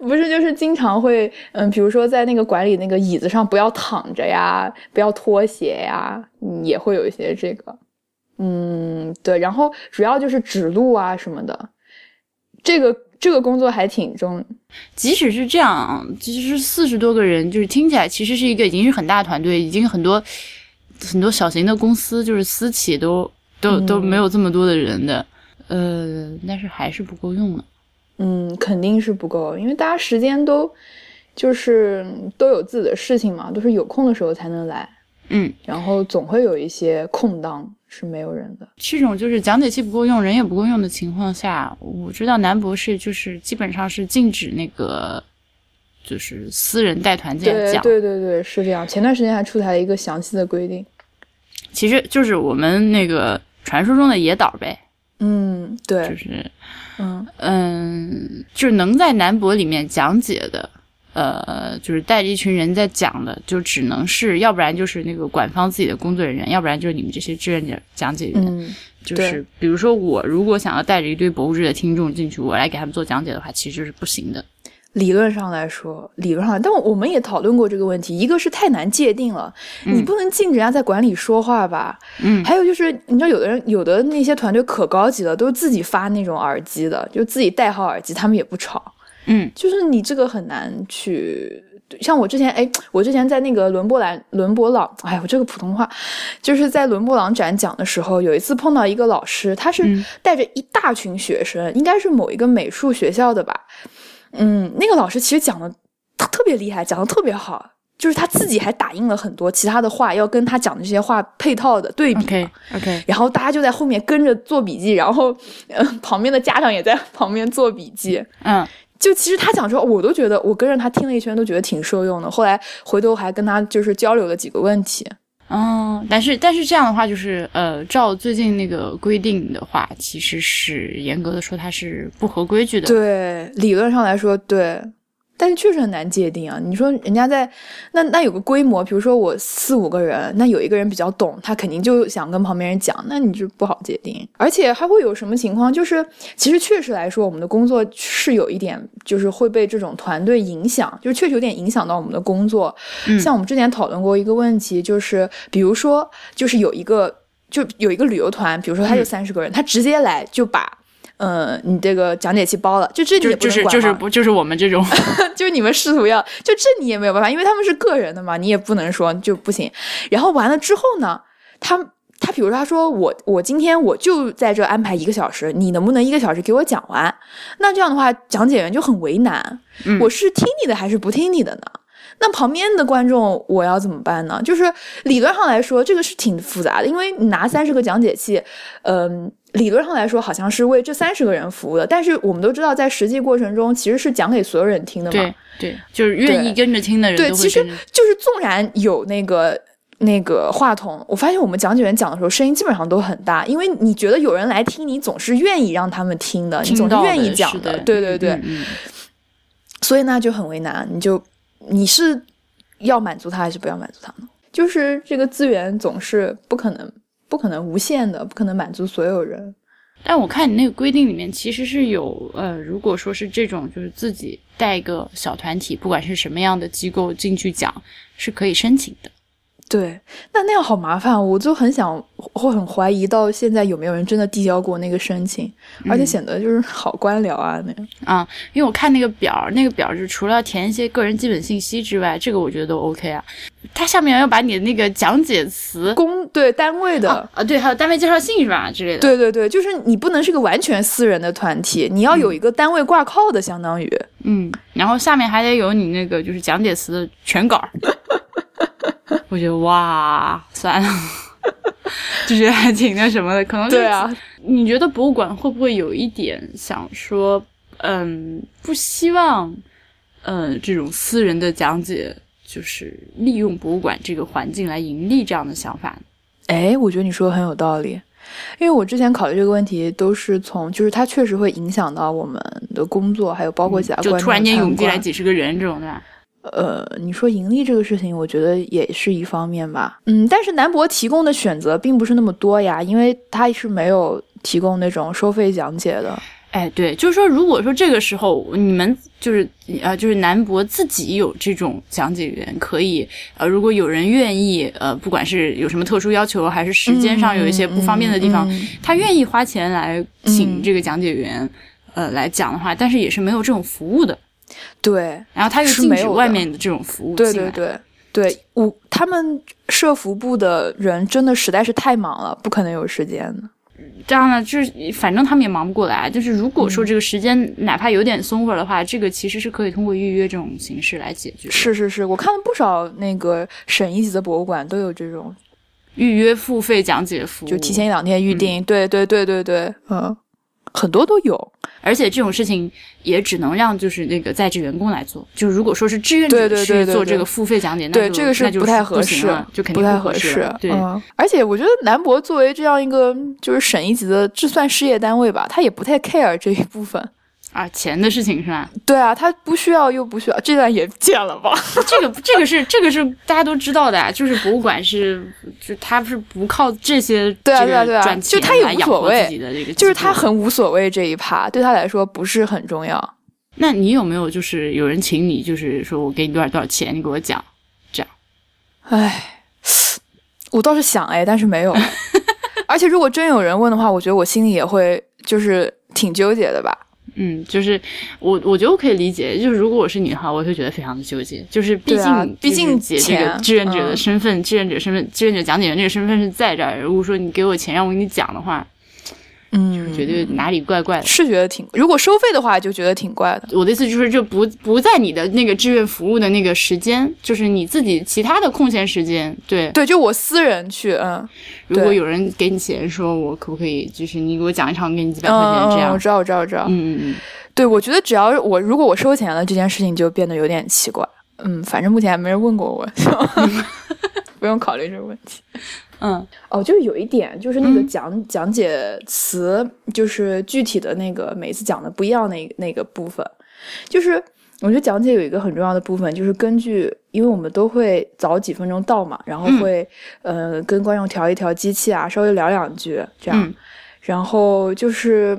Speaker 2: 不是，就是经常会，嗯，比如说在那个管理那个椅子上不要躺着呀，不要脱鞋呀，嗯也会有一些这个。嗯，对，然后主要就是指路啊什么的。这个这个工作还挺重。
Speaker 1: 即使是这样，其实四十多个人，就是听起来其实是一个已经是很大团队，已经很多很多小型的公司，就是私企都都都没有这么多的人的，呃，但是还是不够用呢。
Speaker 2: 嗯，肯定是不够，因为大家时间都就是都有自己的事情嘛，都是有空的时候才能来。
Speaker 1: 嗯，
Speaker 2: 然后总会有一些空档是没有人的。
Speaker 1: 这种就是讲解器不够用，人也不够用的情况下，我知道南博士就是基本上是禁止那个就是私人带团这样讲。
Speaker 2: 对对对，是这样。前段时间还出台了一个详细的规定，
Speaker 1: 其实就是我们那个传说中的野岛呗。
Speaker 2: 嗯，对，
Speaker 1: 就是，
Speaker 2: 嗯
Speaker 1: 嗯，就是能在南博里面讲解的。呃，就是带着一群人在讲的，就只能是，要不然就是那个馆方自己的工作人员，要不然就是你们这些志愿者讲解员。
Speaker 2: 嗯，
Speaker 1: 就是比如说我如果想要带着一堆博物志的听众进去，我来给他们做讲解的话，其实是不行的。
Speaker 2: 理论上来说，理论上，但我们也讨论过这个问题。一个是太难界定了，你不能禁止人家在馆里说话吧？
Speaker 1: 嗯。
Speaker 2: 还有就是，你知道，有的人有的那些团队可高级了，都是自己发那种耳机的，就自己带好耳机，他们也不吵。
Speaker 1: 嗯，
Speaker 2: 就是你这个很难去，像我之前，哎，我之前在那个伦勃兰、伦勃朗，哎，我这个普通话，就是在伦勃朗展讲的时候，有一次碰到一个老师，他是带着一大群学生，应该是某一个美术学校的吧，嗯，那个老师其实讲的特别厉害，讲的特别好，就是他自己还打印了很多其他的话，要跟他讲的这些话配套的对比
Speaker 1: ，OK，
Speaker 2: 然后大家就在后面跟着做笔记，然后，嗯，旁边的家长也在旁边做笔记，
Speaker 1: 嗯。
Speaker 2: 就其实他讲之后，我都觉得我跟着他听了一圈，都觉得挺受用的。后来回头还跟他就是交流了几个问题。
Speaker 1: 嗯，但是但是这样的话，就是呃，照最近那个规定的话，其实是严格的说，它是不合规矩的。
Speaker 2: 对，理论上来说，对。但是确实很难界定啊！你说人家在那那有个规模，比如说我四五个人，那有一个人比较懂，他肯定就想跟旁边人讲，那你就不好界定。而且还会有什么情况？就是其实确实来说，我们的工作是有一点，就是会被这种团队影响，就是确实有点影响到我们的工作。像我们之前讨论过一个问题，就是比如说，就是有一个就有一个旅游团，比如说他就三十个人，他直接来就把。嗯，你这个讲解器包了，就这你也
Speaker 1: 不能管就是不就是我们这种，
Speaker 2: 就是你们试图要，就这你也没有办法，因为他们是个人的嘛，你也不能说就不行。然后完了之后呢，他他比如说他说我我今天我就在这安排一个小时，你能不能一个小时给我讲完？那这样的话，讲解员就很为难，我是听你的还是不听你的呢？那旁边的观众我要怎么办呢？就是理论上来说，这个是挺复杂的，因为你拿三十个讲解器，嗯。理论上来说，好像是为这三十个人服务的，但是我们都知道，在实际过程中，其实是讲给所有人听的
Speaker 1: 嘛。对，就是愿意跟着听的人。
Speaker 2: 对，其实就是纵然有那个那个话筒，我发现我们讲解员讲的时候，声音基本上都很大，因为你觉得有人来听，你总是愿意让他们听的，你总是愿意讲
Speaker 1: 的。
Speaker 2: 对对对。所以那就很为难，你就你是要满足他还是不要满足他呢？就是这个资源总是不可能。不可能无限的，不可能满足所有人。
Speaker 1: 但我看你那个规定里面，其实是有呃，如果说是这种，就是自己带一个小团体，不管是什么样的机构进去讲，是可以申请的。
Speaker 2: 对，那那样好麻烦，我就很想，会很怀疑到现在有没有人真的递交过那个申请，而且显得就是好官僚啊那样。
Speaker 1: 啊，因为我看那个表，那个表是除了填一些个人基本信息之外，这个我觉得都 OK 啊。它下面要把你的那个讲解词
Speaker 2: 公对单位的
Speaker 1: 啊，对，还有单位介绍信是吧之类的。
Speaker 2: 对对对，就是你不能是个完全私人的团体，你要有一个单位挂靠的，相当于
Speaker 1: 嗯，然后下面还得有你那个就是讲解词的全稿。我觉得哇，算了，就觉得还挺那什么的，可能
Speaker 2: 对啊。
Speaker 1: 你觉得博物馆会不会有一点想说，嗯，不希望，嗯，这种私人的讲解就是利用博物馆这个环境来盈利这样的想法？
Speaker 2: 哎，我觉得你说的很有道理，因为我之前考虑这个问题都是从，就是它确实会影响到我们的工作，还有包括其他
Speaker 1: 就突然间涌进来几十个人这种的。
Speaker 2: 呃，你说盈利这个事情，我觉得也是一方面吧。嗯，但是南博提供的选择并不是那么多呀，因为他是没有提供那种收费讲解的。
Speaker 1: 哎，对，就是说，如果说这个时候你们就是呃，就是南博自己有这种讲解员，可以呃，如果有人愿意呃，不管是有什么特殊要求，还是时间上有一些不方便的地方，他愿意花钱来请这个讲解员。呃来讲的话，但是也是没有这种服务的。
Speaker 2: 对，
Speaker 1: 然后他又
Speaker 2: 是
Speaker 1: 禁止
Speaker 2: 没有
Speaker 1: 外面的这种服务。
Speaker 2: 对对对对，我他们社服部的人真的实在是太忙了，不可能有时间的。
Speaker 1: 这样呢，就是反正他们也忙不过来。就是如果
Speaker 2: 嗯
Speaker 1: 说这个时间哪怕有点松会儿的话，这个其实是可以通过预约这种形式来解决。
Speaker 2: 是是是，我看了不少那个省一级的博物馆都有这种，
Speaker 1: 预约付费讲解服务，
Speaker 2: 就提前一两天预定。对对对对对，嗯，很多都有。
Speaker 1: 而且这种事情也只能让就是那个在职员工来做。就如果说是志愿者去做这个付费讲解，那
Speaker 2: 对，这个
Speaker 1: 是
Speaker 2: 不太合适
Speaker 1: 就肯定
Speaker 2: 不太
Speaker 1: 合
Speaker 2: 适嗯，而且我觉得南博作为这样一个就是省一级的，就算事业单位吧，他也不太 care 这一部分。
Speaker 1: 啊，钱的事情是吧？
Speaker 2: 对啊，他不需要又不需要，这段也见了吧？
Speaker 1: 这个这个是这个是大家都知道的啊，就是博物馆是就他是不靠这些
Speaker 2: 对啊对啊对啊就他也无所谓
Speaker 1: 自己的这个，
Speaker 2: 就是他。很无所谓这一趴，对他来说不是很重要。
Speaker 1: 那你有没有就是有人请你，就是说我给你多少多少钱，你给我讲这样？
Speaker 2: 唉，我倒是想哎，但是没有。而且如果真有人问的话，我觉得我心里也会就是挺纠结的吧。
Speaker 1: 嗯，就是我我觉得我可以理解，就是如果我是你的话，我会觉得非常的纠结，就是毕竟
Speaker 2: 毕竟
Speaker 1: 姐这个志愿者的
Speaker 2: 嗯
Speaker 1: 身份，志愿者身份，志愿者讲解员这个身份是在这儿。如果说你给我钱让我给你讲的话，
Speaker 2: 嗯，
Speaker 1: 觉得哪里怪怪的。
Speaker 2: 是觉得挺，如果收费的话，就觉得挺怪的。
Speaker 1: 我的意思就是，就不不在你的那个志愿服务的那个时间，就是你自己其他的空闲时间。对，
Speaker 2: 对，就我私人去，嗯，
Speaker 1: 如果有人给你钱，说我可不可以，就是你给我讲一场，给你几百块钱这样
Speaker 2: 我。知道，我知道，我知道。
Speaker 1: 嗯嗯嗯，
Speaker 2: 对，我觉得只要我如果我收钱了，这件事情就变得有点奇怪。嗯，反正目前还没人问过我，不用考虑这个问题。
Speaker 1: 嗯。
Speaker 2: 哦，就是有一点，就是那个讲、讲解词，就是具体的那个每次讲的不一样那那个部分，就是我觉得讲解有一个很重要的部分，就是根据，因为我们都会早几分钟到嘛，然后
Speaker 1: 嗯。
Speaker 2: 会、呃跟观众调一调机器啊，稍微聊两句这样，
Speaker 1: 嗯。
Speaker 2: 然后就是。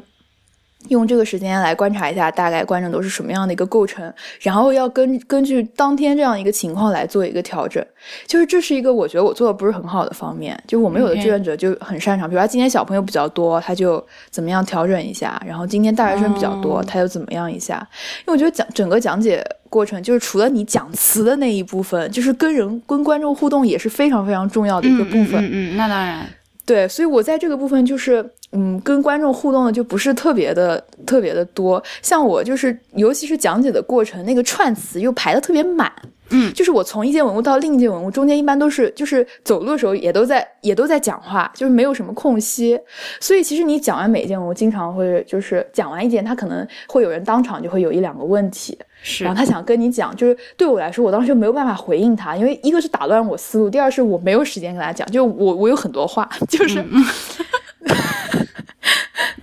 Speaker 2: 用这个时间来观察一下大概观众都是什么样的一个构成，然后要根根据当天这样一个情况来做一个调整。就是这是一个我觉得我做的不是很好的方面，就我们有的志愿者就很擅长，比如说今天小朋友比较多，他就怎么样调整一下，然后今天大学生比较多，
Speaker 1: 哦
Speaker 2: 他又怎么样一下。因为我觉得讲整个讲解过程，就是除了你讲词的那一部分，就是跟人跟观众互动也是非常非常重要的一个部分。
Speaker 1: 嗯嗯嗯，那当然。
Speaker 2: 对，所以我在这个部分就是，嗯，跟观众互动的就不是特别的特别的多。像我就是，尤其是讲解的过程，那个串词又排的特别满。
Speaker 1: 嗯。
Speaker 2: 就是我从一件文物到另一件文物中间，一般都是就是走路的时候也都在也都在讲话，就是没有什么空隙。所以其实你讲完每一件文物，经常会就是讲完一件，他可能会有人当场就会有一两个问题，
Speaker 1: 是。
Speaker 2: 然后他想跟你讲，就是对我来说，我当时就没有办法回应他，因为一个是打乱我思路，第二是我没有时间跟他讲，就我我有很多话，就是，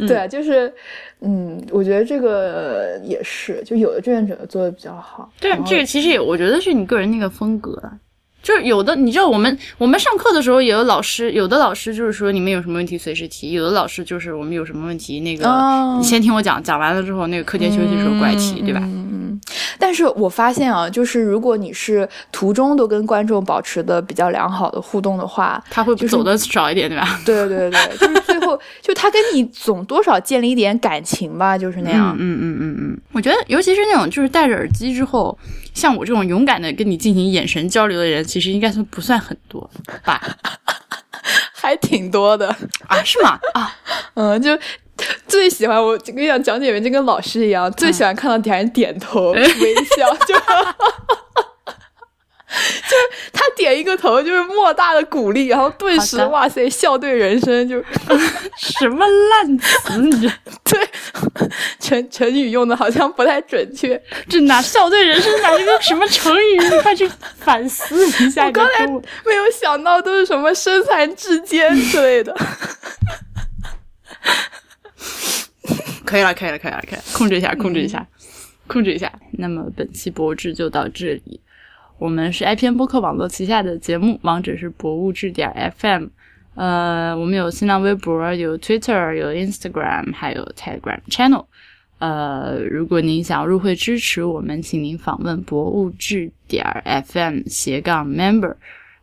Speaker 2: 对啊，就是，嗯，我觉得这个也是，就有的志愿者做的比较好，
Speaker 1: 对这个其实也我觉得是你个人那个风格啊。就是有的，你知道我们我们上课的时候也有老师，有的老师就是说你们有什么问题随时提，有的老师就是我们有什么问题那个、
Speaker 2: 哦
Speaker 1: 你先听我讲，讲完了之后那个课间休息的时候过来提，对吧？
Speaker 2: 嗯，但是我发现啊，就是如果你是途中都跟观众保持的比较良好的互动的话，
Speaker 1: 他会
Speaker 2: 就是
Speaker 1: 走的少一点，对吧？
Speaker 2: 对对对，就是最后 就他跟你总多少建立一点感情吧，就是那样。
Speaker 1: 嗯嗯嗯嗯，我觉得尤其是那种就是戴着耳机之后，像我这种勇敢的跟你进行眼神交流的人，其实应该算不算很多吧？
Speaker 2: 还挺多的，
Speaker 1: 啊，是吗？啊，
Speaker 2: 嗯，就最喜欢我跟你讲，讲解员就跟老师一样，最喜欢看到底下人点头、微笑，就就是他点一个头，就是莫大的鼓励，然后顿时哇塞，笑对人生，就
Speaker 1: 什么烂词，你这
Speaker 2: 对 成成语用的好像不太准确。
Speaker 1: 这哪笑对人生哪是个什么成语？你快去反思一下。
Speaker 2: 我刚才没有想到都是什么身残志坚之类的。
Speaker 1: 可以了，可以了，可以了，可以了，控制一下，控制一下，控制一下。那么本期博物志就到这里。我们是 IPN 播客网络旗下的节目，网址是博物志点 FM。呃，我们有新浪微博，有 Twitter，有 Instagram，还有 Telegram Channel。呃，如果您想入会支持我们，请您访问博物志点 FM 斜杠 member。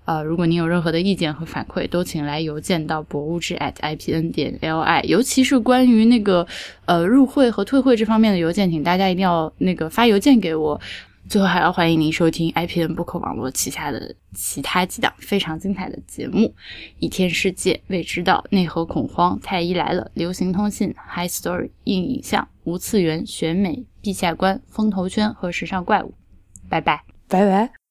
Speaker 1: 呃，如果您有任何的意见和反馈，都请来邮件到博物志 at ipn 点 li，尤其是关于那个呃入会和退会这方面的邮件，请大家一定要那个发邮件给我。最后还要欢迎您收听 IPN 播客网络旗下的其他几档非常精彩的节目：《倚天世界》、《未知道》、《内核恐慌》、《太医来了》、《流行通信》、《High Story》、硬影像、无次元、选美、陛下观、风头圈和时尚怪物。拜拜，
Speaker 2: 拜拜。